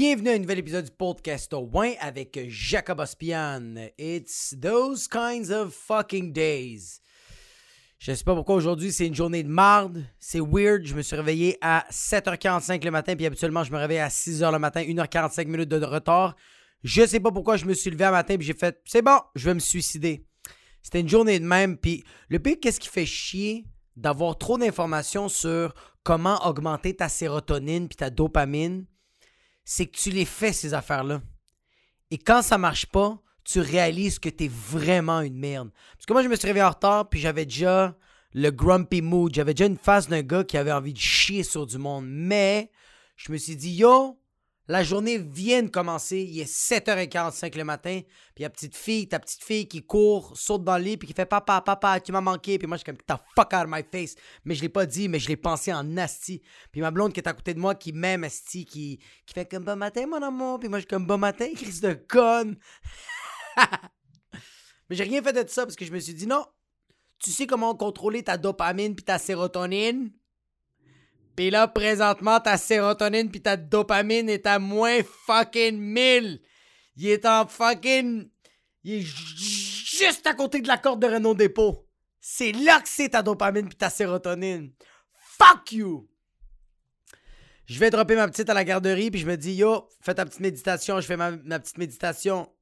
Bienvenue à un nouvel épisode du podcast au Win avec Jacob Ospian. It's those kinds of fucking days. Je sais pas pourquoi aujourd'hui c'est une journée de marde. C'est weird. Je me suis réveillé à 7h45 le matin, puis habituellement je me réveille à 6h le matin, 1h45 minutes de retard. Je sais pas pourquoi je me suis levé un matin, puis j'ai fait c'est bon, je vais me suicider. C'était une journée de même, puis le pire, qu'est-ce qui fait chier d'avoir trop d'informations sur comment augmenter ta sérotonine puis ta dopamine? C'est que tu les fais, ces affaires-là. Et quand ça marche pas, tu réalises que tu es vraiment une merde. Parce que moi, je me suis réveillé en retard, puis j'avais déjà le grumpy mood. J'avais déjà une face d'un gars qui avait envie de chier sur du monde. Mais je me suis dit, yo, la journée vient de commencer, il est 7h45 le matin, puis la petite fille, ta petite fille qui court, saute dans le lit, puis qui fait papa, papa, tu m'as manqué, puis moi je suis comme ta fuck out of my face, mais je l'ai pas dit, mais je l'ai pensé en asti. Puis ma blonde qui est à côté de moi, qui m'aime asti, qui, qui fait comme bon matin mon amour, puis moi je comme bon matin, crise de conne. mais j'ai rien fait de ça parce que je me suis dit non, tu sais comment contrôler ta dopamine puis ta sérotonine? Pis là, présentement, ta sérotonine puis ta dopamine est à moins fucking 1000. Il est en fucking... Il est juste à côté de la corde de Renault Dépôt. C'est là que c'est ta dopamine puis ta sérotonine. Fuck you! Je vais dropper ma petite à la garderie puis je me dis, yo, fais ta petite méditation. Je fais ma, ma petite méditation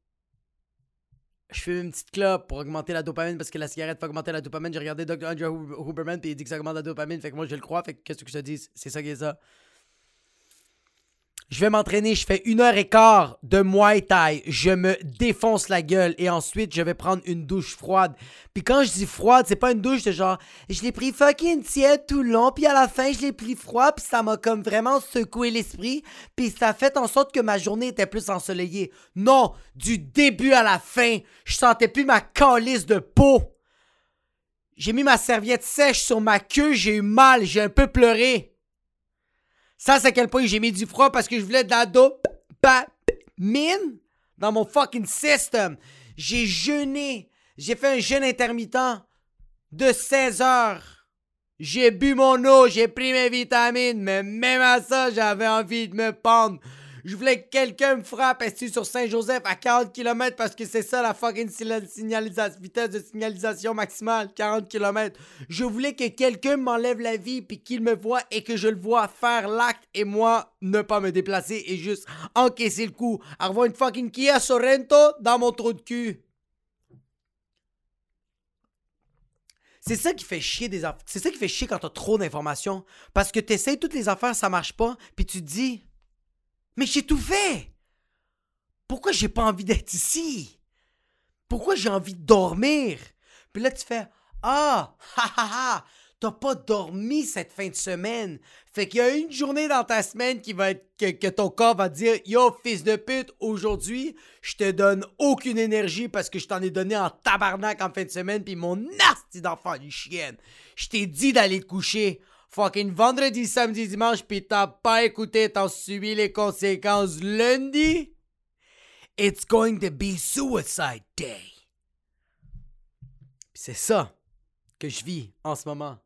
je fais une petite clope pour augmenter la dopamine parce que la cigarette fait augmenter la dopamine. J'ai regardé Dr. Andrew Huberman et il dit que ça augmente la dopamine. Fait que moi, je le crois. Fait que qu'est-ce que je te dis? C'est ça qui est ça. Je vais m'entraîner, je fais une heure et quart de Muay Thai, je me défonce la gueule et ensuite je vais prendre une douche froide. Puis quand je dis froide, c'est pas une douche de genre je l'ai pris fucking tiède tout le long, puis à la fin je l'ai pris froid, puis ça m'a comme vraiment secoué l'esprit, puis ça a fait en sorte que ma journée était plus ensoleillée. Non, du début à la fin, je sentais plus ma calice de peau. J'ai mis ma serviette sèche sur ma queue, j'ai eu mal, j'ai un peu pleuré. Ça, c'est à quel point j'ai mis du froid parce que je voulais de la dopamine dans mon fucking system. J'ai jeûné. J'ai fait un jeûne intermittent de 16 heures. J'ai bu mon eau, j'ai pris mes vitamines, mais même à ça, j'avais envie de me pendre. Je voulais que quelqu'un me frappe ici sur Saint-Joseph à 40 km parce que c'est ça la fucking signalisation, vitesse de signalisation maximale, 40 km. Je voulais que quelqu'un m'enlève la vie puis qu'il me voit et que je le vois faire l'acte et moi ne pas me déplacer et juste encaisser le coup. Avoir une fucking Kia Sorento dans mon trou de cul. C'est ça qui fait chier des C'est ça qui fait chier quand t'as trop d'informations. Parce que t'essayes toutes les affaires, ça marche pas, puis tu te dis, mais j'ai tout fait. Pourquoi j'ai pas envie d'être ici? Pourquoi j'ai envie de dormir? Puis là, tu fais Ah, ha ha ha, t'as pas dormi cette fin de semaine. Fait qu'il y a une journée dans ta semaine qui va être que, ton corps va dire Yo, fils de pute, aujourd'hui, je te donne aucune énergie parce que je t'en ai donné en tabarnak en fin de semaine, puis mon nasty d'enfant du chienne. Je t'ai dit d'aller te coucher fucking vendredi, samedi, dimanche, pis t'as pas écouté, t'as subi les conséquences lundi, it's going to be suicide day. c'est ça que je vis en ce moment.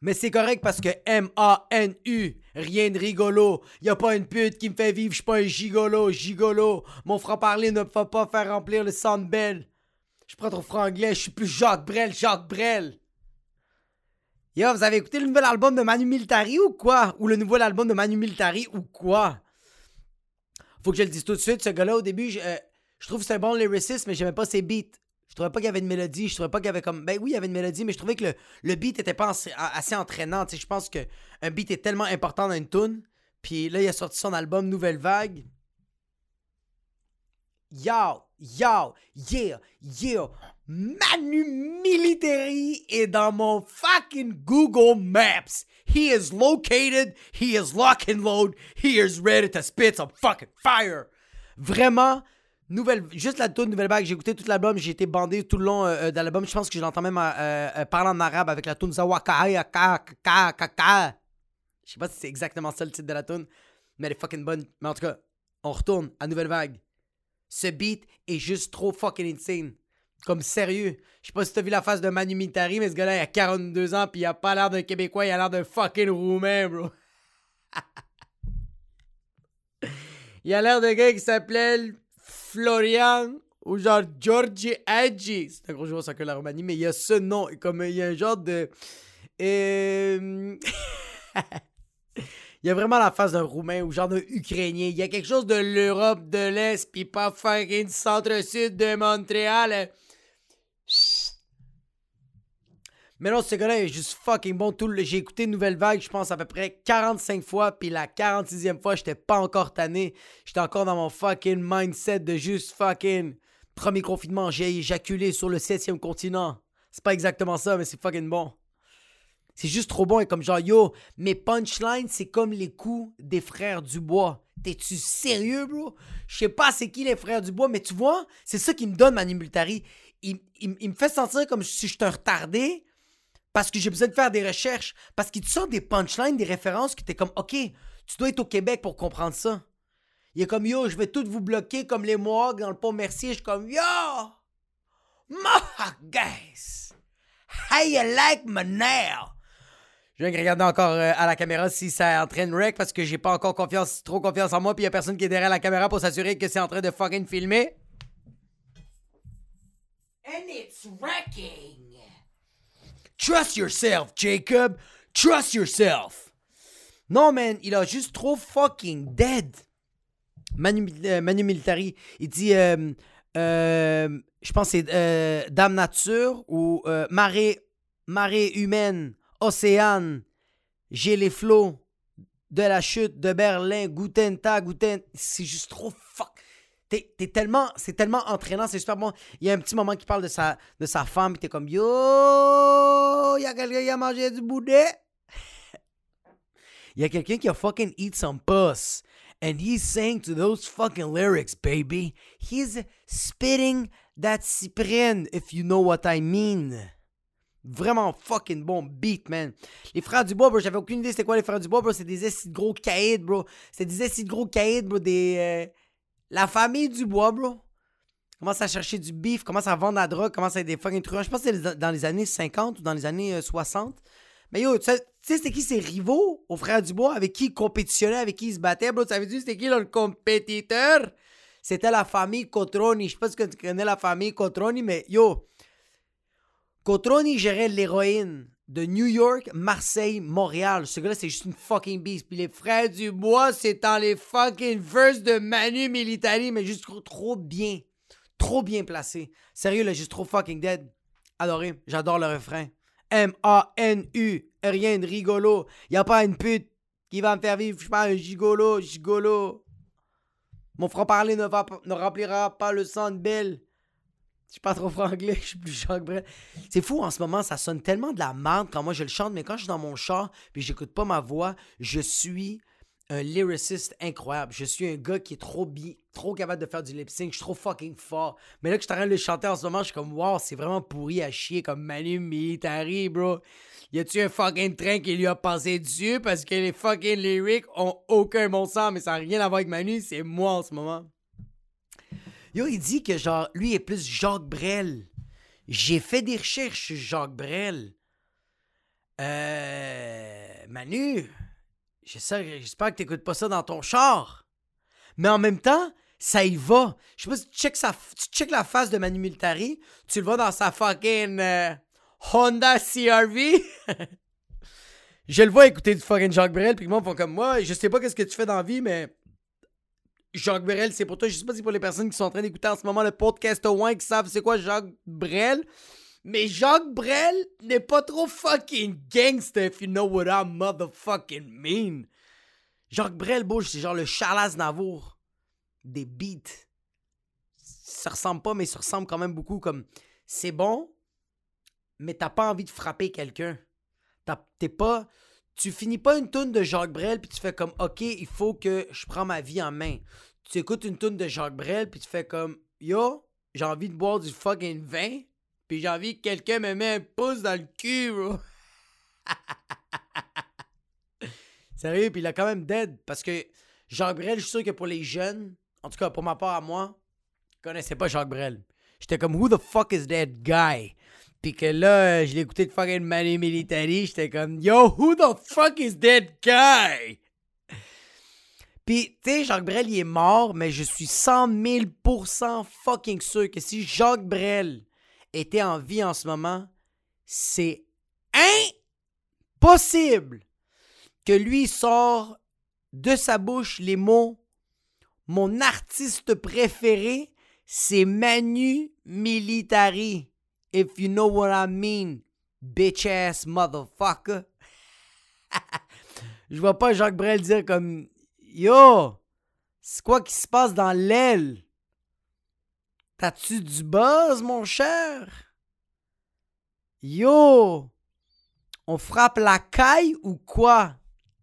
Mais c'est correct parce que M-A-N-U, rien de rigolo. Y a pas une pute qui me fait vivre, je suis pas un gigolo, gigolo. Mon franc-parler ne fait pas faire remplir le Sandbell. Je prends ton franglais, je suis plus Jacques Brel, Jacques Brel. Yo, vous avez écouté le nouvel album de Manu Militari ou quoi? Ou le nouvel album de Manu Militari ou quoi? Faut que je le dise tout de suite, ce gars-là, au début, je, euh, trouve que c'est un bon lyriciste, mais j'aimais pas ses beats. Je trouvais pas qu'il y avait une mélodie, je trouvais pas qu'il y avait comme. Ben oui, il y avait une mélodie, mais je trouvais que le, le beat était pas assez, entraînant. je pense qu'un beat est tellement important dans une tune. Puis là, il a sorti son album Nouvelle Vague. Yo, yo, yeah, yeah. Manu Military est dans mon fucking Google Maps. He is located, he is lock and load, he is ready to spit some fucking fire. Vraiment, nouvelle, juste la toute nouvelle vague. J'ai écouté tout l'album, j'ai été bandé tout le long euh, de l'album. Je pense que je l'entends même euh, euh, parler en arabe avec la tune Zawakaya Je sais pas si c'est exactement ça le titre de la tune, mais elle est fucking bonne. Mais en tout cas, on retourne à nouvelle vague. Ce beat est juste trop fucking insane. Comme sérieux. Je sais pas si t'as vu la face de Manu Mitari, mais ce gars-là, il a 42 ans, puis il a pas l'air d'un Québécois, il a l'air d'un fucking Roumain, bro. Il a l'air d'un gars qui s'appelle Florian ou genre Georgi Hadji. C'est un gros joueur soccer la Roumanie, mais il y a ce nom. Comme il y a un genre de. Euh, il y a vraiment la face d'un Roumain ou genre d'un Ukrainien. Il y a quelque chose de l'Europe de l'Est, pis pas fucking centre-sud de Montréal. Mais non, ce gars-là est juste fucking bon. Tout J'ai écouté Nouvelle Vague, je pense, à peu près 45 fois. Puis la 46e fois, j'étais pas encore tanné. J'étais encore dans mon fucking mindset de juste fucking. Premier confinement, j'ai éjaculé sur le 7e continent. C'est pas exactement ça, mais c'est fucking bon. C'est juste trop bon et comme genre, yo, mes punchlines, c'est comme les coups des frères Dubois. T'es-tu sérieux, bro? Je sais pas c'est qui les frères Dubois, mais tu vois, c'est ça qui me donne Manu Multari. Il, il, me fait sentir comme si je suis un retardé parce que j'ai besoin de faire des recherches. Parce qu'il te sort des punchlines, des références qui t'es comme, OK, tu dois être au Québec pour comprendre ça. Il est comme, yo, je vais tout vous bloquer comme les Mohawks dans le pont Mercier. Je suis comme, yo, Mohawk guys, how you like my nail? Je viens de regarder encore euh, à la caméra si ça entraîne rec parce que j'ai pas encore confiance, trop confiance en moi, puis y a personne qui est derrière la caméra pour s'assurer que c'est en train de fucking filmer. And it's wrecking. Trust yourself, Jacob. Trust yourself. Non, man, il a juste trop fucking dead. Manu, euh, Militari, il dit, euh, je pense que c'est Dame Nature ou marée, marée humaine Océane, j'ai les flots de la chute de Berlin, Guten Tag, Guten. C'est juste trop fuck. T'es, tellement, c'est tellement entraînant, c'est super bon. Il y a un petit moment qui parle de sa, de sa femme, t'es comme yo, il y a quelqu'un qui a mangé du boudet? Il y a quelqu'un qui a fucking eat some puss. And he's saying to those fucking lyrics, baby. He's spitting that cyprine, if you know what I mean. Vraiment fucking bon beat, man. Les frères Dubois, bro, j'avais aucune idée c'était quoi les frères Dubois, bro. C'est des essis de gros caïds, bro. C'est des essis de gros caïds, bro. Des. Euh, la famille Dubois, bro. Commence à chercher du beef, commence à vendre la drogue, commence à être des fucking truands. Je pense que c'est dans les années 50 ou dans les années 60. Euh, Mais yo, tu sais, c'était qui ses rivaux aux frères Dubois avec qui ils compétitionnaient, avec qui ils se battaient, bro? Tu savais dire c'était qui leur compétiteur? C'était la famille Cotroni. Je sais pas si tu connais la famille Cotroni, mais yo, Cotroni gérait l'héroïne de New York, Marseille, Montréal. Ce gars-là, c'est juste une fucking beast. Puis les frères Dubois, c'est dans les fucking verses de Manu Militari, mais juste trop, bien. Trop bien placé. Sérieux, là, juste trop fucking dead. Adoré. J'adore le refrain. M-A-N-U. Rien de rigolo. Y a pas une pute qui va me faire vivre, je sais pas, un gigolo, gigolo. Mon franc-parler ne, ne remplira pas le sang de belle. Je suis pas trop franglais, je suis plus Jacques Brel. C'est fou en ce moment, ça sonne tellement de la merde quand moi je le chante, mais quand je suis dans mon char puis j'écoute pas ma voix, je suis un lyriciste incroyable. Je suis un gars qui est trop bi, trop capable de faire du lip sync. Je suis trop fucking fort. Mais là que je suis en train de le chanter en ce moment, je suis comme wow, c'est vraiment pourri à chier comme Manu Militari, bro. Y a-tu un fucking train qui lui a passé dessus? Parce que les fucking lyrics ont aucun bon sens, mais ça n'a rien à voir avec Manu, c'est moi en ce moment. Yo, il dit que genre, lui est plus Jacques Brel. J'ai fait des recherches sur Jacques Brel. Euh. Manu, j'espère que t'écoutes pas ça dans ton char. Mais en même temps, ça y va. Je sais pas si tu checkes, sa, tu la face de Manu Militari, tu le vois dans sa fucking euh, Honda CRV. je le vois écouter du fucking Jacques Brel, puis moi, font comme moi, je sais pas qu'est-ce que tu fais dans la vie, mais Jacques Brel, c'est pour toi. Je sais pas si pour les personnes qui sont en train d'écouter en ce moment le podcast au qui savent c'est quoi Jacques Brel. Mais Jacques Brel n'est pas trop fucking gangster if you know what I motherfucking mean. Jacques Brel, bouge, c'est genre le Charles Navour des beats. Ça ressemble pas, mais ça ressemble quand même beaucoup comme c'est bon, mais t'as pas envie de frapper quelqu'un. T'es pas tu finis pas une toune de Jacques Brel puis tu fais comme OK, il faut que je prends ma vie en main. Tu écoutes une toune de Jacques Brel puis tu fais comme Yo, j'ai envie de boire du fucking vin puis j'ai envie que quelqu'un me mette un pouce dans le cul, bro. Sérieux, puis il a quand même dead parce que Jacques Brel, je suis sûr que pour les jeunes, en tout cas pour ma part à moi, je connaissais pas Jacques Brel. J'étais comme Who the fuck is that guy? Puis que là, je écouté de fucking Manu Militari, j'étais comme Yo, who the fuck is that guy? Puis, tu sais, Jacques Brel, il est mort, mais je suis 100 000% fucking sûr que si Jacques Brel était en vie en ce moment, c'est impossible que lui sort de sa bouche les mots Mon artiste préféré, c'est Manu Militari. If you know what I mean, bitch ass motherfucker. Je vois pas Jacques Brel dire comme Yo, c'est quoi qui se passe dans l'aile? T'as-tu du buzz, mon cher? Yo, on frappe la caille ou quoi?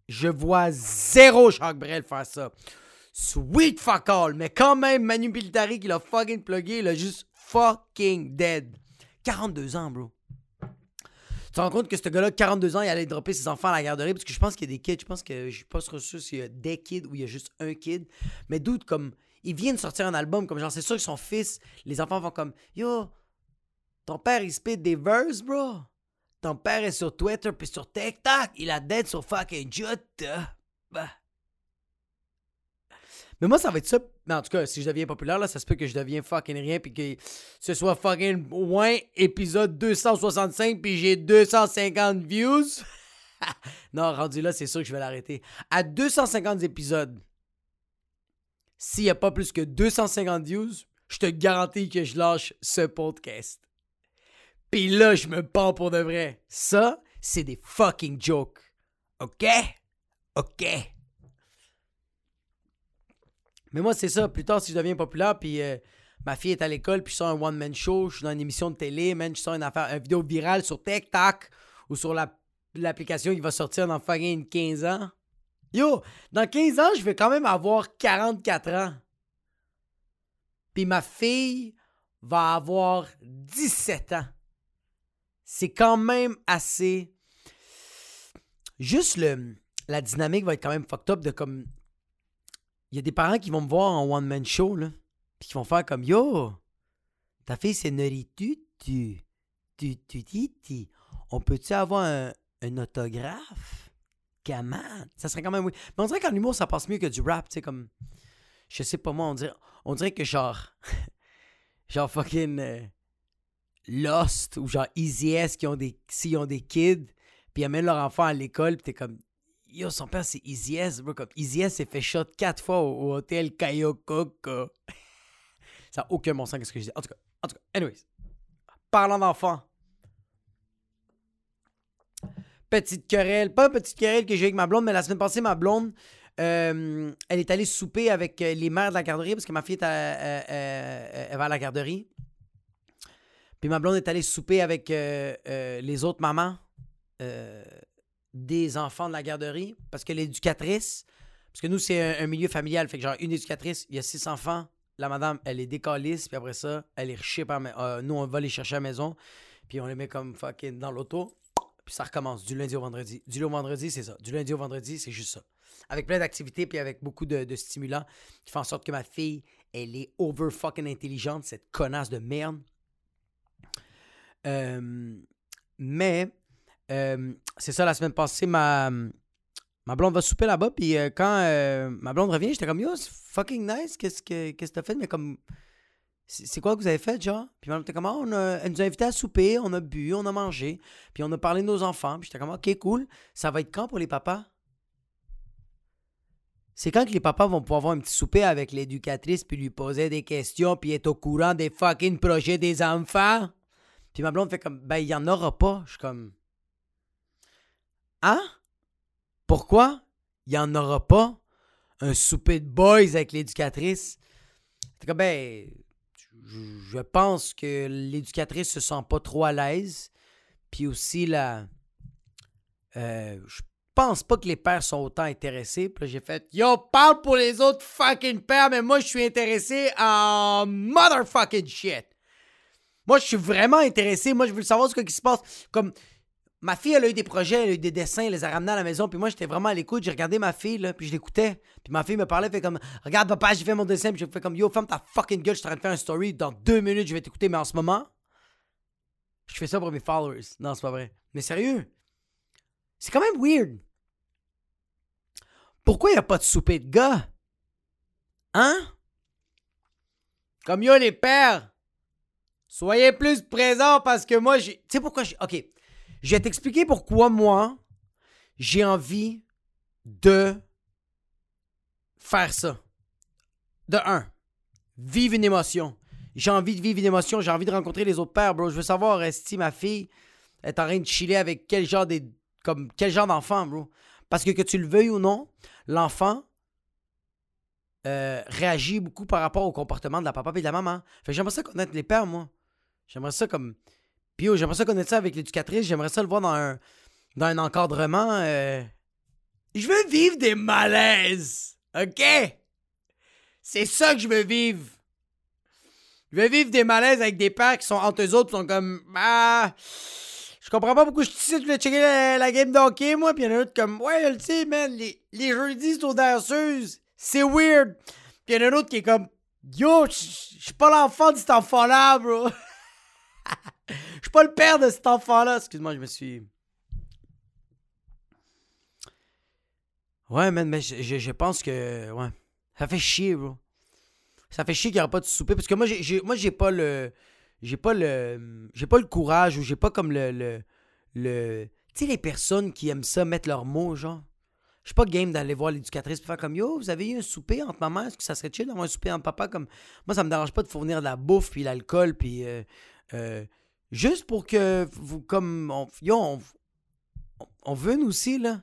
Je vois zéro Jacques Brel faire ça. Sweet fuck all. Mais quand même, Manu Militari qui l'a fucking plugué, il a juste fucking dead. 42 ans, bro. Tu te rends compte que ce gars-là, 42 ans, il allait dropper ses enfants à la garderie parce que je pense qu'il y a des kids. Je pense que je suis pas sûr s'il y a des kids ou il y a juste un kid. Mais doute comme il vient de sortir un album, comme genre, c'est sûr que son fils, les enfants vont comme Yo, ton père il spit des verses, bro. Ton père est sur Twitter puis sur TikTok. Il a dead sur fucking Jutta. Bah. Mais moi, ça va être ça. Mais en tout cas, si je deviens populaire, là, ça se peut que je deviens fucking rien puis que ce soit fucking moins épisode 265 puis j'ai 250 views. non, rendu là, c'est sûr que je vais l'arrêter. À 250 épisodes, s'il n'y a pas plus que 250 views, je te garantis que je lâche ce podcast. Puis là, je me pars pour de vrai. Ça, c'est des fucking jokes. OK? OK? Mais moi, c'est ça. Plus tard, si je deviens populaire, puis euh, ma fille est à l'école, puis je sors un one-man show, je suis dans une émission de télé, man, je sors une affaire, une vidéo virale sur TikTok ou sur l'application qui va sortir dans fucking 15 ans. Yo, dans 15 ans, je vais quand même avoir 44 ans. Puis ma fille va avoir 17 ans. C'est quand même assez. Juste le, la dynamique va être quand même fucked up de comme il y a des parents qui vont me voir en one-man show, là, puis qui vont faire comme Yo, ta fille c'est Noritu, tu, tu, tu, tu, on peut-tu avoir un, un autographe? Comment? Ça serait quand même. Mais on dirait qu'en humour, ça passe mieux que du rap, tu sais, comme. Je sais pas moi, on dirait, on dirait que genre. genre fucking. Euh, Lost ou genre Easy S qui ont des. S'ils ont des kids, puis ils amènent leur enfant à l'école, puis t'es comme. Yo, son père, c'est Easy S, bro. Comme Easy s'est fait shot quatre fois au, hôtel Kayokoko. Ça n'a aucun bon sens, ce que je dis. En tout cas, en tout cas, anyways. Parlant d'enfants. Petite querelle. Pas petite querelle que j'ai avec ma blonde, mais la semaine passée, ma blonde, euh, elle est allée souper avec euh, les mères de la garderie parce que ma fille est à, euh, elle va à la garderie. Puis ma blonde est allée souper avec les autres mamans des enfants de la garderie parce que l'éducatrice, parce que nous, c'est un, milieu familial, fait que genre une éducatrice, il y a six enfants, la madame, elle est décalisse, puis après ça, elle est riche par. Euh, nous, on va les chercher à la maison, puis on les met comme fucking dans l'auto, puis ça recommence du lundi au vendredi. Du lundi au vendredi, c'est ça. Du lundi au vendredi, c'est juste ça. Avec plein d'activités, puis avec beaucoup de, stimulants qui font en sorte que ma fille, elle est over fucking intelligente, cette connasse de merde. Euh, mais euh, c'est ça, la semaine passée, ma, ma blonde va souper là-bas. Puis euh, quand euh, ma blonde revient, j'étais comme, yo, c'est fucking nice. Qu'est-ce que qu'est-ce t'as fait? Mais comme, c'est quoi que vous avez fait, genre? Puis ma blonde était comme, ah, on elle nous a invités à souper, on a bu, on a mangé. Puis on a parlé de nos enfants. Puis j'étais comme, ok, cool. Ça va être quand pour les papas? C'est quand que les papas vont pouvoir avoir un petit souper avec l'éducatrice puis lui poser des questions puis être au courant des fucking projets des enfants? Puis ma blonde fait comme, ben, il y en aura pas. Je suis comme, Hein? Pourquoi? Il n'y en aura pas un souper de boys avec l'éducatrice? comme, ben, je pense que l'éducatrice se sent pas trop à l'aise. Puis aussi, la. Euh, je pense pas que les pères sont autant intéressés. Puis j'ai fait Yo, parle pour les autres fucking pères, mais moi, je suis intéressé en motherfucking shit. Moi, je suis vraiment intéressé. Moi, je veux savoir ce qui se passe. Comme, Ma fille, elle a eu des projets, elle a eu des dessins, elle les a ramenés à la maison. Puis moi, j'étais vraiment à l'écoute. J'ai regardé ma fille, là, puis je l'écoutais. Puis ma fille me parlait, fait comme Regarde, papa, j'ai fait mon dessin. Puis je fais comme Yo, ferme ta fucking gueule, je suis en train de faire un story. Dans deux minutes, je vais t'écouter. Mais en ce moment, je fais ça pour mes followers. Non, c'est pas vrai. Mais sérieux, c'est quand même weird. Pourquoi il a pas de souper de gars? Hein? Comme yo, les pères, soyez plus présents parce que moi, j'ai. Tu sais pourquoi j'ai. Ok. Je vais t'expliquer pourquoi moi, j'ai envie de faire ça. De un, vivre une émotion. J'ai envie de vivre une émotion, j'ai envie de rencontrer les autres pères, bro. Je veux savoir si ma fille est en train de chiller avec quel genre des comme quel genre d'enfant, bro? Parce que que tu le veuilles ou non, l'enfant euh, réagit beaucoup par rapport au comportement de la papa et de la maman. Fait j'aimerais ça connaître les pères, moi. J'aimerais ça comme. Puis j'aimerais ça connaître ça avec l'éducatrice. J'aimerais ça le voir dans un, dans un encadrement. Euh, je veux vivre des malaises. OK? C'est ça que je veux vivre. Je veux vivre des malaises avec des pères qui sont entre eux autres, qui sont comme. Ah. Je comprends pas pourquoi je suis ici, tu voulais checker la, game d'hockey, moi. Puis il y en a d'autres comme. Ouais, le sais, man. Les, les jeudis, c'est aux danseuses. C'est weird. Puis il y en a un autre qui est comme. Yo, je suis pas l'enfant de cet enfant-là, bro. Je suis pas le père de cet enfant-là. Excuse-moi, je me suis. Ouais, man, mais je, pense que. Ouais. Ça fait chier, bro. Ça fait chier qu'il n'y aura pas de souper. Parce que moi, j'ai, moi, j'ai pas le. J'ai pas le. J'ai pas le courage ou j'ai pas comme le. le, tu sais, les personnes qui aiment ça mettre leurs mots, genre. Je suis pas game d'aller voir l'éducatrice et faire comme Yo, vous avez eu un souper entre maman, est-ce que ça serait chill d'avoir un souper entre papa comme. Moi, ça me dérange pas de fournir de la bouffe puis l'alcool puis. Euh, euh, juste pour que vous. Comme. On, yo, on, on veut nous aussi, là.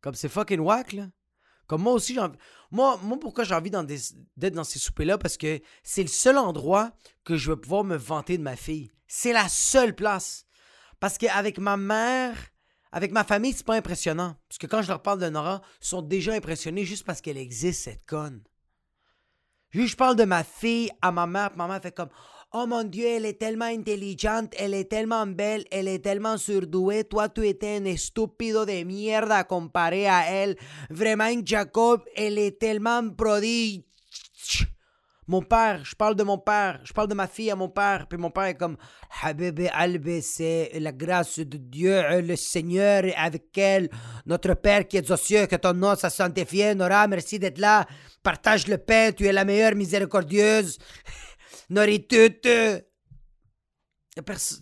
Comme c'est fucking whack, là. Comme moi aussi, j'ai. Moi, moi, pourquoi j'ai envie d'être dans ces soupers-là? Parce que c'est le seul endroit que je vais pouvoir me vanter de ma fille. C'est la seule place. Parce qu'avec ma mère, avec ma famille, c'est pas impressionnant. Parce que quand je leur parle de Nora, ils sont déjà impressionnés juste parce qu'elle existe, cette conne. Juste, je parle de ma fille à ma mère, ma mère fait comme Oh mon Dieu, elle est tellement intelligente, elle est tellement belle, elle est tellement surdouée. Toi, tu étais un estúpido de mierda comparé à elle. Vraiment, Jacob, elle est tellement prodige. Mon père, je parle de mon père, je parle de ma fille à mon père, puis mon père est comme Habibi Albi, c'est la grâce de Dieu, le Seigneur est avec elle, notre Père qui est aux cieux, que ton nom soit sanctifié, Nora, merci d'être là, partage le pain, tu es la meilleure miséricordieuse. Noritute. Personne.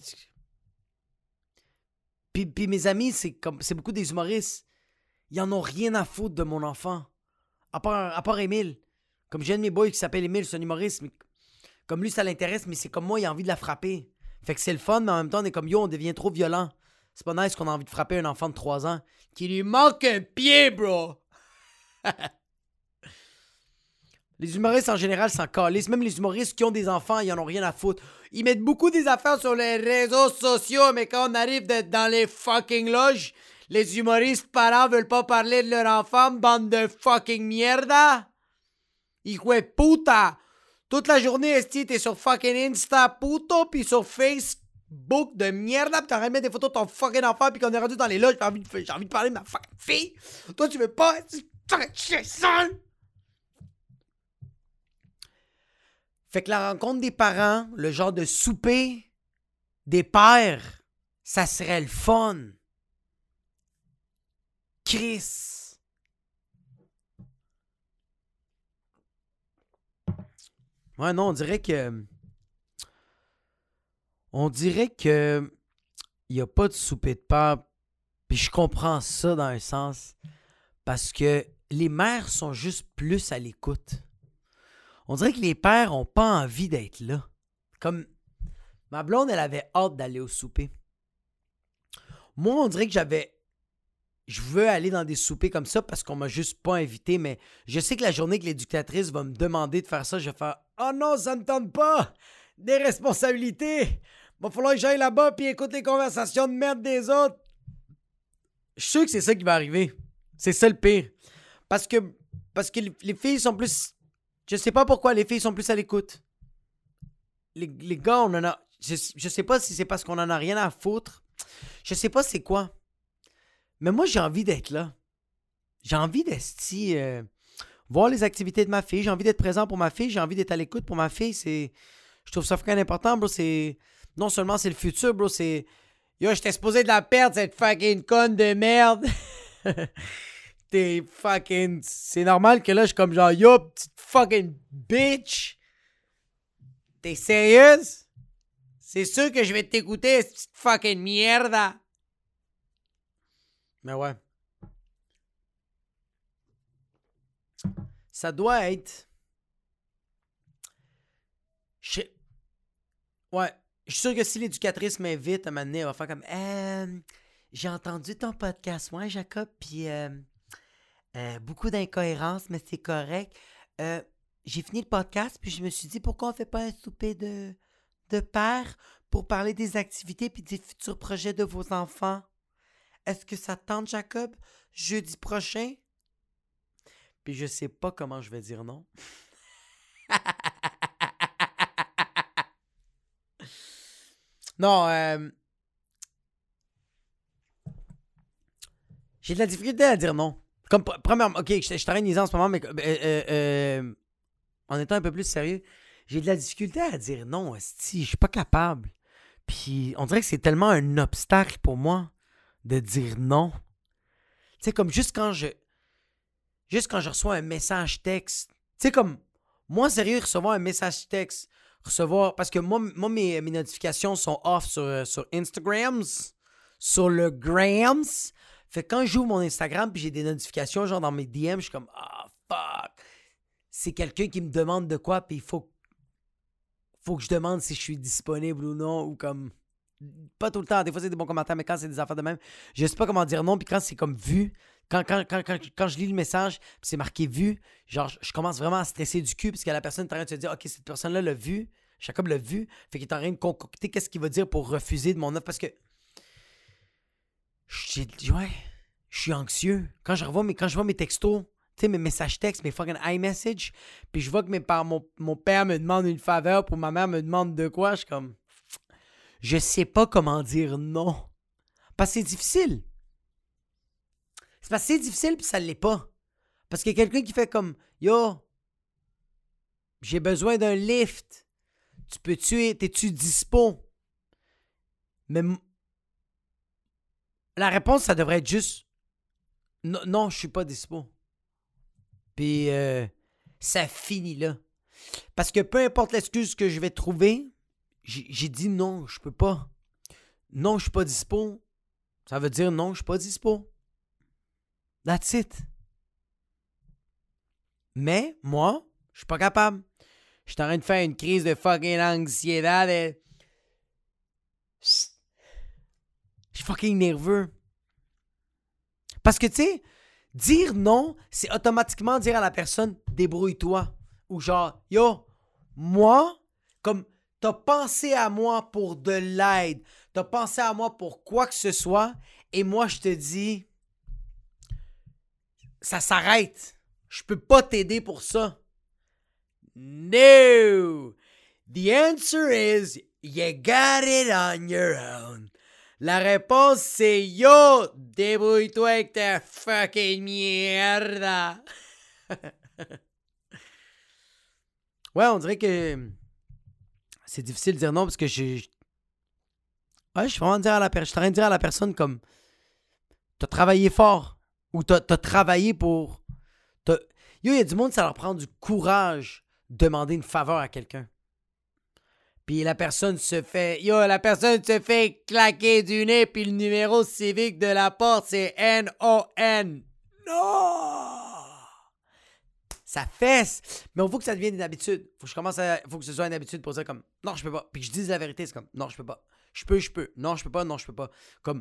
Puis, puis, mes amis, c'est comme c'est beaucoup des humoristes. Ils en ont rien à foutre de mon enfant. À part, à part. Comme j'ai un de mes boys qui s'appelle Émile, c'est un humoriste. Mais comme lui, ça l'intéresse, mais c'est comme moi, il a envie de la frapper. Fait que c'est le fun, mais en même temps, on est comme yo, on devient trop violent. C'est pas nice qu'on a envie de frapper un enfant de 3 ans qui lui manque un pied, bro. Les humoristes en général s'en calissent. Même les humoristes qui ont des enfants, ils en ont rien à foutre. Ils mettent beaucoup des affaires sur les réseaux sociaux, mais quand on arrive dans les fucking loges, les humoristes parents veulent pas parler de leur enfant, bande de fucking mierda. Hijo de puta. Toute la journée, esti, t'es sur fucking Insta puto, puis sur Facebook de mierda, pis de mettre des photos de ton fucking enfant, puis qu'on est rendu dans les loges, j'ai envie, de, envie de parler de ma fucking fille. Toi, tu veux pas, fucking ça. Fait que la rencontre des parents, le genre de souper des pères, ça serait le fun. Chris. Ouais, non, on dirait que. On dirait que. Il n'y a pas de souper de père. Puis je comprends ça dans un sens. Parce que les mères sont juste plus à l'écoute on dirait que les pères ont pas envie d'être là. Comme ma blonde, elle avait hâte d'aller au souper. Moi, on dirait que j'avais. Je veux aller dans des soupers comme ça parce qu'on m'a juste pas invité, mais je sais que la journée que l'éducatrice va me demander de faire ça, je vais faire Oh non, ça ne tente pas! Des responsabilités! Va falloir que j'aille là-bas puis écoute les conversations de merde des autres. Je suis sûr que c'est ça qui va arriver. C'est ça le pire. Parce que, parce que les filles sont plus je sais pas pourquoi les filles sont plus à l'écoute. Les, gars, on en a. Je, je sais pas si c'est parce qu'on en a rien à foutre. Je sais pas c'est quoi. Mais moi, j'ai envie d'être là. J'ai envie d'être euh, voir les activités de ma fille. J'ai envie d'être présent pour ma fille. J'ai envie d'être à l'écoute pour ma fille. C'est. Je trouve ça vraiment important, bro. C'est. Non seulement c'est le futur, bro, c'est. Yo, j'étais supposé de la perdre, cette fucking conne de merde. t'es fucking. C'est normal que là, je suis comme genre, yo, petite fucking bitch. T'es sérieuse? C'est sûr que je vais t'écouter, petite fucking mierda. Mais ouais. Ça doit être. Je... Ouais. Je suis sûr que si l'éducatrice m'invite à m'amener, elle va faire comme. Euh, j'ai entendu ton podcast, moi, Jacob, puis euh, euh, beaucoup d'incohérences, mais c'est correct. Euh, j'ai fini le podcast, puis je me suis dit pourquoi on fait pas un souper de, de père pour parler des activités puis des futurs projets de vos enfants? Est-ce que ça tente, Jacob, jeudi prochain? Puis je sais pas comment je vais dire non. non, euh, J'ai de la difficulté à dire non. Comme, premièrement, ok, je, je t'arrête en ce moment, mais euh, euh, euh, en étant un peu plus sérieux, j'ai de la difficulté à dire non, si je suis pas capable. Puis on dirait que c'est tellement un obstacle pour moi de dire non. Tu sais, comme juste quand je. Juste quand je reçois un message texte. Tu sais, comme. Moi, sérieux, recevoir un message texte. Recevoir. Parce que moi, moi mes, mes notifications sont off sur, sur Instagrams. Sur le Grams. Fait que quand j'ouvre mon Instagram puis j'ai des notifications, genre dans mes DM, je suis comme Ah, fuck. C'est quelqu'un qui me demande de quoi, puis il faut, faut que je demande si je suis disponible ou non, ou comme. Pas tout le temps, des fois c'est des bons commentaires, mais quand c'est des affaires de même, je sais pas comment dire non, puis quand c'est comme vu, quand, quand, quand, quand, je lis le message, puis c'est marqué vu, genre, je commence vraiment à stresser du cul, parce que la personne est en train de se dire, OK, cette personne-là l'a vu, Jacob l'a vu, fait qu'il est en train de concocter qu'est-ce qu'il va dire pour refuser de mon offre, parce que je ouais, je suis anxieux. Quand je revois mes, quand je vois mes textos, tu sais, mes messages textes, mes fucking iMessage, puis je vois que mes mon, mon, père me demande une faveur, pour ma mère me demande de quoi, je suis comme, je sais pas comment dire non. Parce que c'est difficile. C'est parce que c'est difficile, puis ça l'est pas. Parce a quelqu'un qui fait comme, yo, j'ai besoin d'un lift. Tu peux-tu, t'es-tu dispo? Mais la réponse, ça devrait être juste non, je suis pas dispo. Puis euh, ça finit là. Parce que peu importe l'excuse que je vais trouver, j'ai dit non, je peux pas. Non, je suis pas dispo. Ça veut dire non, je suis pas dispo. That's it. Mais moi, je suis pas capable. Je suis en train de faire une crise de fucking anxiété. Je suis fucking nerveux. Parce que, tu sais, dire non, c'est automatiquement dire à la personne, débrouille-toi. Ou genre, yo, moi, comme, t'as pensé à moi pour de l'aide, t'as pensé à moi pour quoi que ce soit, et moi, je te dis, ça s'arrête. Je peux pas t'aider pour ça. No! The answer is, you got it on your own. La réponse, c'est Yo, débrouille-toi avec ta fucking merde. ouais, on dirait que c'est difficile de dire non parce que je. Ouais, je suis vraiment dire à la en dire à la personne comme T'as travaillé fort. Ou t'as as travaillé pour. Yo, il y a du monde, ça leur prend du courage de demander une faveur à quelqu'un. Puis la personne se fait. Yo, la personne se fait claquer du nez, puis le numéro civique de la porte, c'est N-O-N. Non! Ça fesse! Mais on veut que ça devienne une habitude. Faut que je commence à. Faut que ce soit une habitude pour dire comme. Non, je peux pas. Puis que je dise la vérité, c'est comme. Non, je peux pas. Je peux, je peux. Non, je peux pas. Non, je peux pas. Comme.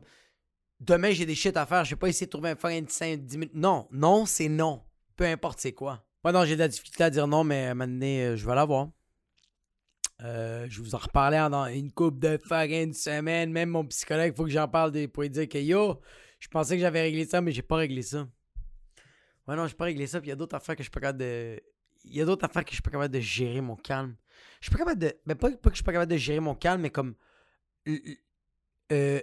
Demain, j'ai des shit à faire. Je vais pas essayer de trouver un fin 5, 10 minutes. Non, non, c'est non. Peu importe c'est quoi. Moi, non, j'ai de la difficulté à dire non, mais donné, euh, je vais l'avoir. Euh, je vous en reparlais dans une coupe de fucking semaine. Même mon psychologue, il faut que j'en parle pour lui dire que yo, je pensais que j'avais réglé ça, mais j'ai pas réglé ça. Ouais, non, j'ai pas réglé ça. Puis il y a d'autres affaires que je suis pas capable de. Il y a d'autres affaires que je suis pas capable de gérer mon calme. Je suis pas capable de. Mais pas, pas que je suis pas capable de gérer mon calme, mais comme. Euh,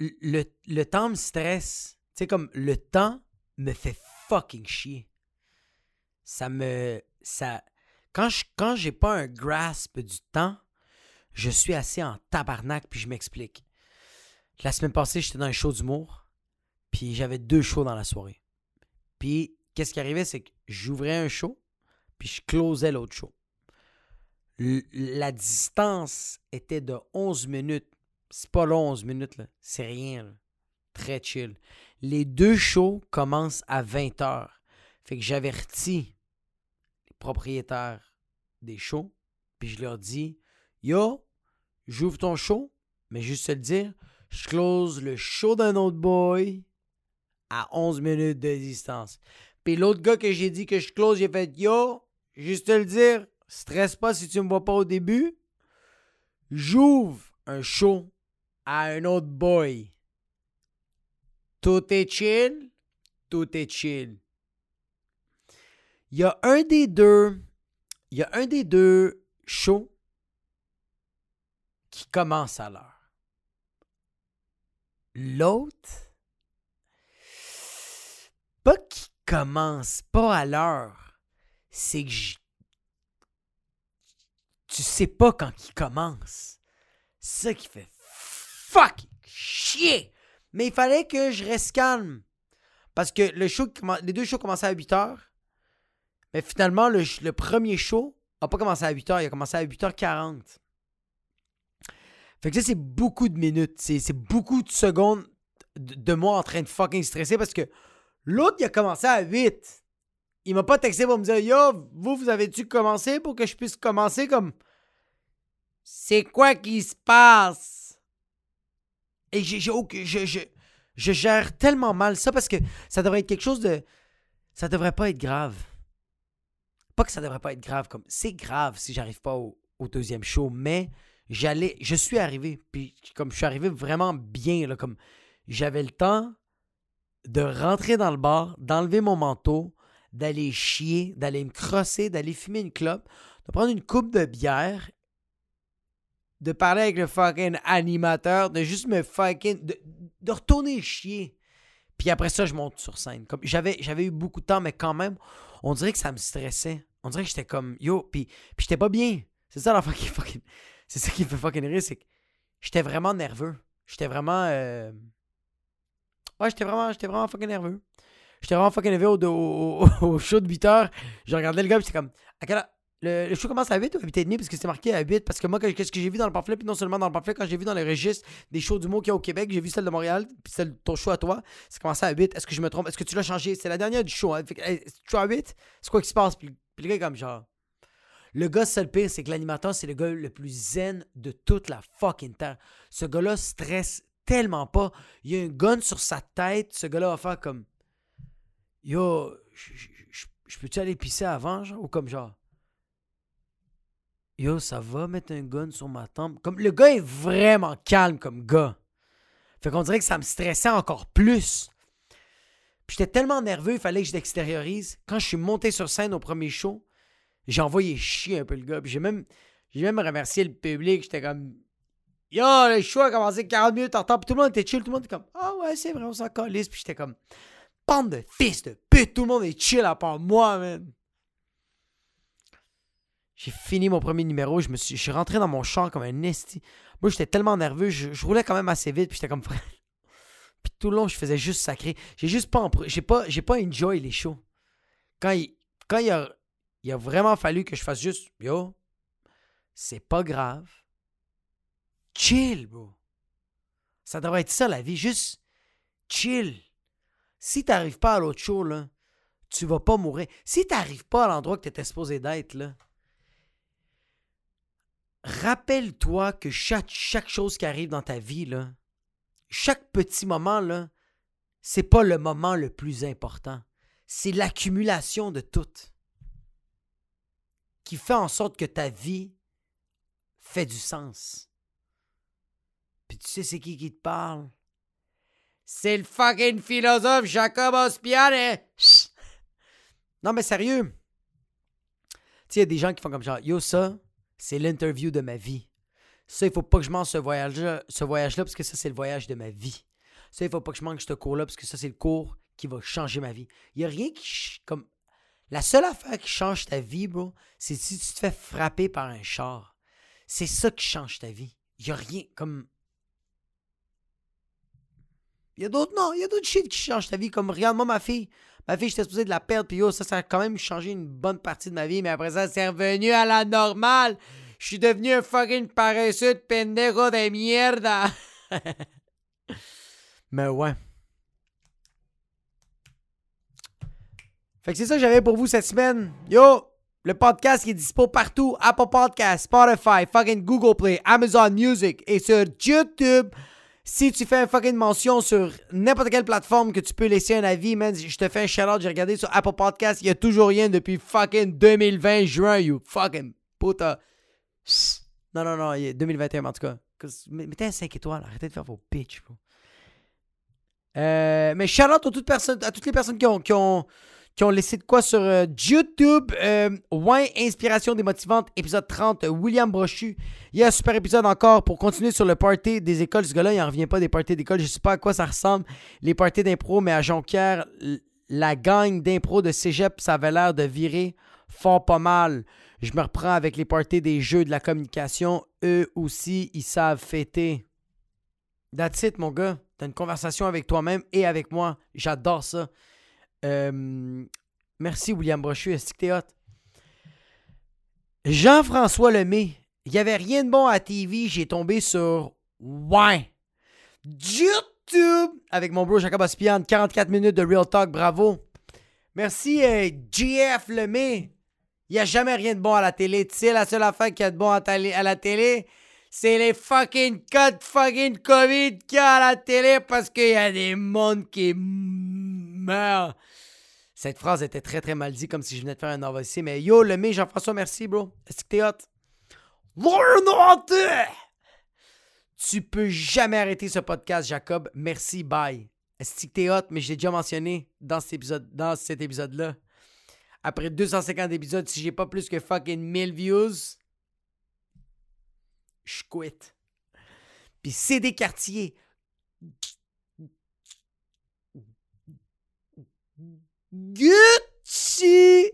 le, le temps me stresse. Tu sais, comme le temps me fait fucking chier. Ça me. Ça quand je quand j'ai pas un grasp du temps, je suis assez en tabarnak puis je m'explique. La semaine passée, j'étais dans un show d'humour, puis j'avais deux shows dans la soirée. Puis, qu'est-ce qui arrivait, c'est que j'ouvrais un show, puis je closais l'autre show. la distance était de 11 minutes. C'est pas long, 11 minutes, là. C'est rien, Très chill. Les deux shows commencent à 20 heures. Fait que j'avertis propriétaires des shows, puis je leur dis Yo, j'ouvre ton show, mais juste te le dire, je close le show d'un autre boy à 11 minutes de distance. Puis l'autre gars que j'ai dit que je close, j'ai fait Yo, juste te le dire, stresse pas si tu me vois pas au début. J'ouvre un show à un autre boy. Tout est chill, tout est chill. Il y a un des deux, il y a un des deux shows qui commence à l'heure. L'autre, pas qui commence pas à l'heure, c'est que tu sais pas quand il commence. Ça qui fait fuck chier. Mais il fallait que je reste calme. Parce que les deux shows commençaient à 8 h. Mais finalement, le, premier show n'a pas commencé à 8 h, il a commencé à 8h40. Fait que ça, c'est beaucoup de minutes. C'est beaucoup de secondes de, moi en train de fucking stresser parce que l'autre, il a commencé à 8. Il m'a pas texté pour me dire Yo, vous, vous avez-tu commencé pour que je puisse commencer comme. C'est quoi qui se passe? Et j'ai. Je, je, je gère tellement mal ça parce que ça devrait être quelque chose de. Ça devrait pas être grave. Pas que ça devrait pas être grave, comme. C'est grave si j'arrive pas au, deuxième show, mais j'allais, je suis arrivé, puis comme je suis arrivé vraiment bien, là, comme j'avais le temps de rentrer dans le bar, d'enlever mon manteau, d'aller chier, d'aller me crosser, d'aller fumer une clope, de prendre une coupe de bière, de parler avec le fucking animateur, de juste me fucking. de, retourner chier. Puis après ça, je monte sur scène. Comme j'avais, j'avais eu beaucoup de temps, mais quand même, on dirait que ça me stressait. On dirait que j'étais comme yo, puis, j'étais pas bien. C'est ça la fucking. C'est ça qui fait fucking rire, c'est que j'étais vraiment nerveux. J'étais vraiment. Euh, ouais, j'étais vraiment, j'étais vraiment fucking nerveux. J'étais vraiment fucking nerveux au, show de 8 heures. Je regardais le gars, j'étais comme. À quelle le, show commence à 8 ou à 8 et demi parce que c'était marqué à 8 parce que moi qu'est-ce que j'ai vu dans le pamphlet puis non seulement dans le pamphlet quand j'ai vu dans les registres des shows du mot qu'il y a au Québec j'ai vu celle de Montréal puis celle ton show à toi ça commençait à 8 est-ce que je me trompe? Est-ce que tu l'as changé? C'est la dernière du show hein? fait, tu à 8 c'est quoi qui se passe? Puis, puis le gars comme genre le gars, c'est le pire, c'est que l'animateur, c'est le gars le plus zen de toute la fucking terre. Ce gars-là stresse tellement pas. Il y a un gun sur sa tête. Ce gars-là va faire comme Yo, je peux-tu aller pisser avant, genre? Ou comme genre Yo, ça va mettre un gun sur ma tempe? Comme le gars est vraiment calme comme gars. Fait qu'on dirait que ça me stressait encore plus. Puis j'étais tellement nerveux, il fallait que je l'extériorise. Quand je suis monté sur scène au premier show, j'ai envoyé chier un peu le gars. Puis j'ai même, j'ai même remercié le public. J'étais comme, yo, le show a commencé 40 minutes en temps. Puis tout le monde était chill. Tout le monde était comme, ah ouais, c'est vrai, on s'en calisse. Puis j'étais comme, bande de fils de pute. Tout le monde est chill à part moi, man. J'ai fini mon premier numéro. Je me suis, je suis rentré dans mon char comme un esti. Moi, j'étais tellement nerveux. Je, roulais quand même assez vite. Puis j'étais comme, puis tout le long, je faisais juste sacré. J'ai juste pas, j'ai pas, j'ai pas enjoy les shows. Quand il, quand il a il a vraiment fallu que je fasse juste Yo, c'est pas grave. Chill, bro. Ça devrait être ça la vie, juste chill. Si t'arrives pas à l'autre show, là, tu vas pas mourir. Si t'arrives pas à l'endroit que t'étais supposé d'être, là, rappelle-toi que chaque, chose qui arrive dans ta vie, chaque petit moment, là, c'est pas le moment le plus important. C'est l'accumulation de tout qui fait en sorte que ta vie fait du sens. Puis tu sais c'est qui qui te parle? C'est le fucking philosophe Jacob Ospiane! Non mais sérieux. Tu sais, il y a des gens qui font comme genre, yo ça, c'est l'interview de ma vie. Ça, il faut pas que je mange ce voyage-là, ce voyage-là, parce que ça, c'est le voyage de ma vie. Ça, il faut pas que je mange ce cours-là, parce que ça, c'est le cours qui va changer ma vie. Il y a rien qui, comme, la seule affaire qui change ta vie, bro, c'est si tu te fais frapper par un char. C'est ça qui change ta vie. Il n'y a rien comme. Il y a d'autres, non, il y a d'autres shit qui changent ta vie. Comme, regarde-moi ma fille. Ma fille, j'étais supposé de la perdre, puis yo, ça, ça a quand même changé une bonne partie de ma vie, mais après ça, c'est revenu à la normale. Je suis devenu un fucking paresseux de pendejo de mierda. mais ouais. Fait que c'est ça que j'avais pour vous cette semaine. Yo, le podcast qui est dispo partout. Apple Podcast, Spotify, fucking Google Play, Amazon Music et sur YouTube. Si tu fais une fucking mention sur n'importe quelle plateforme que tu peux laisser un avis, man, je te fais un shout-out. J'ai regardé sur Apple Podcast, il y a toujours rien depuis fucking 2020 juin, you fucking puta. Non, non, non, 2021 en tout cas. Mettez un 5 étoiles, arrêtez de faire vos bitches, bro. Euh, mais shout-out à toutes, les personnes qui ont qui ont laissé de quoi sur euh, YouTube. Euh, Inspiration démotivante, épisode 30, William Brochu. Il y a un super épisode encore pour continuer sur le party des écoles. Ce gars-là, il n'en revient pas des parties d'école. Je ne sais pas à quoi ça ressemble, les parties d'impro, mais à Jonquière, la gang d'impro de cégep, ça avait l'air de virer fort pas mal. Je me reprends avec les parties des jeux de la communication. Eux aussi, ils savent fêter. That's it, mon gars. T'as une conversation avec toi-même et avec moi. J'adore ça. Euh, merci, William Brochu. Est-ce que t'es hot? Jean-François Lemay. Il n'y avait rien de bon à TV. J'ai tombé sur Ouais. YouTube avec mon bro Jacob Ospian. 44 minutes de Real Talk. Bravo. Merci, euh, GF Lemay. Il n'y a jamais rien de bon à la télé. Tu sais, la seule affaire qui a de bon à, à la télé, c'est les fucking codes fucking COVID qu'il y a à la télé parce qu'il y a des mondes qui Cette phrase était très très mal dit, comme si je venais de faire un AVC. Mais yo, le mec Jean-François, merci, bro. Est-ce que t'es hot? Tu peux jamais arrêter ce podcast, Jacob. Merci, bye. Est-ce que t'es hot? Mais je l'ai déjà mentionné dans cet épisode, épisode-là. Après 250 épisodes, si j'ai pas plus que fucking 1000 views, je quitte. Puis c'est des quartiers Gucci!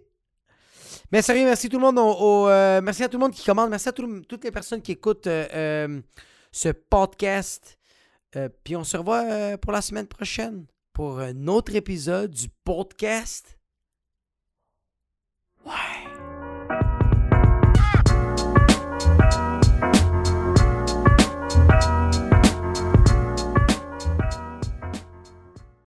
Mais sérieux, merci tout le monde. Euh, merci à tout le monde qui commande. Merci à toutes les personnes qui écoutent euh, euh, ce podcast. puis on se revoit pour la semaine prochaine pour un autre épisode du podcast.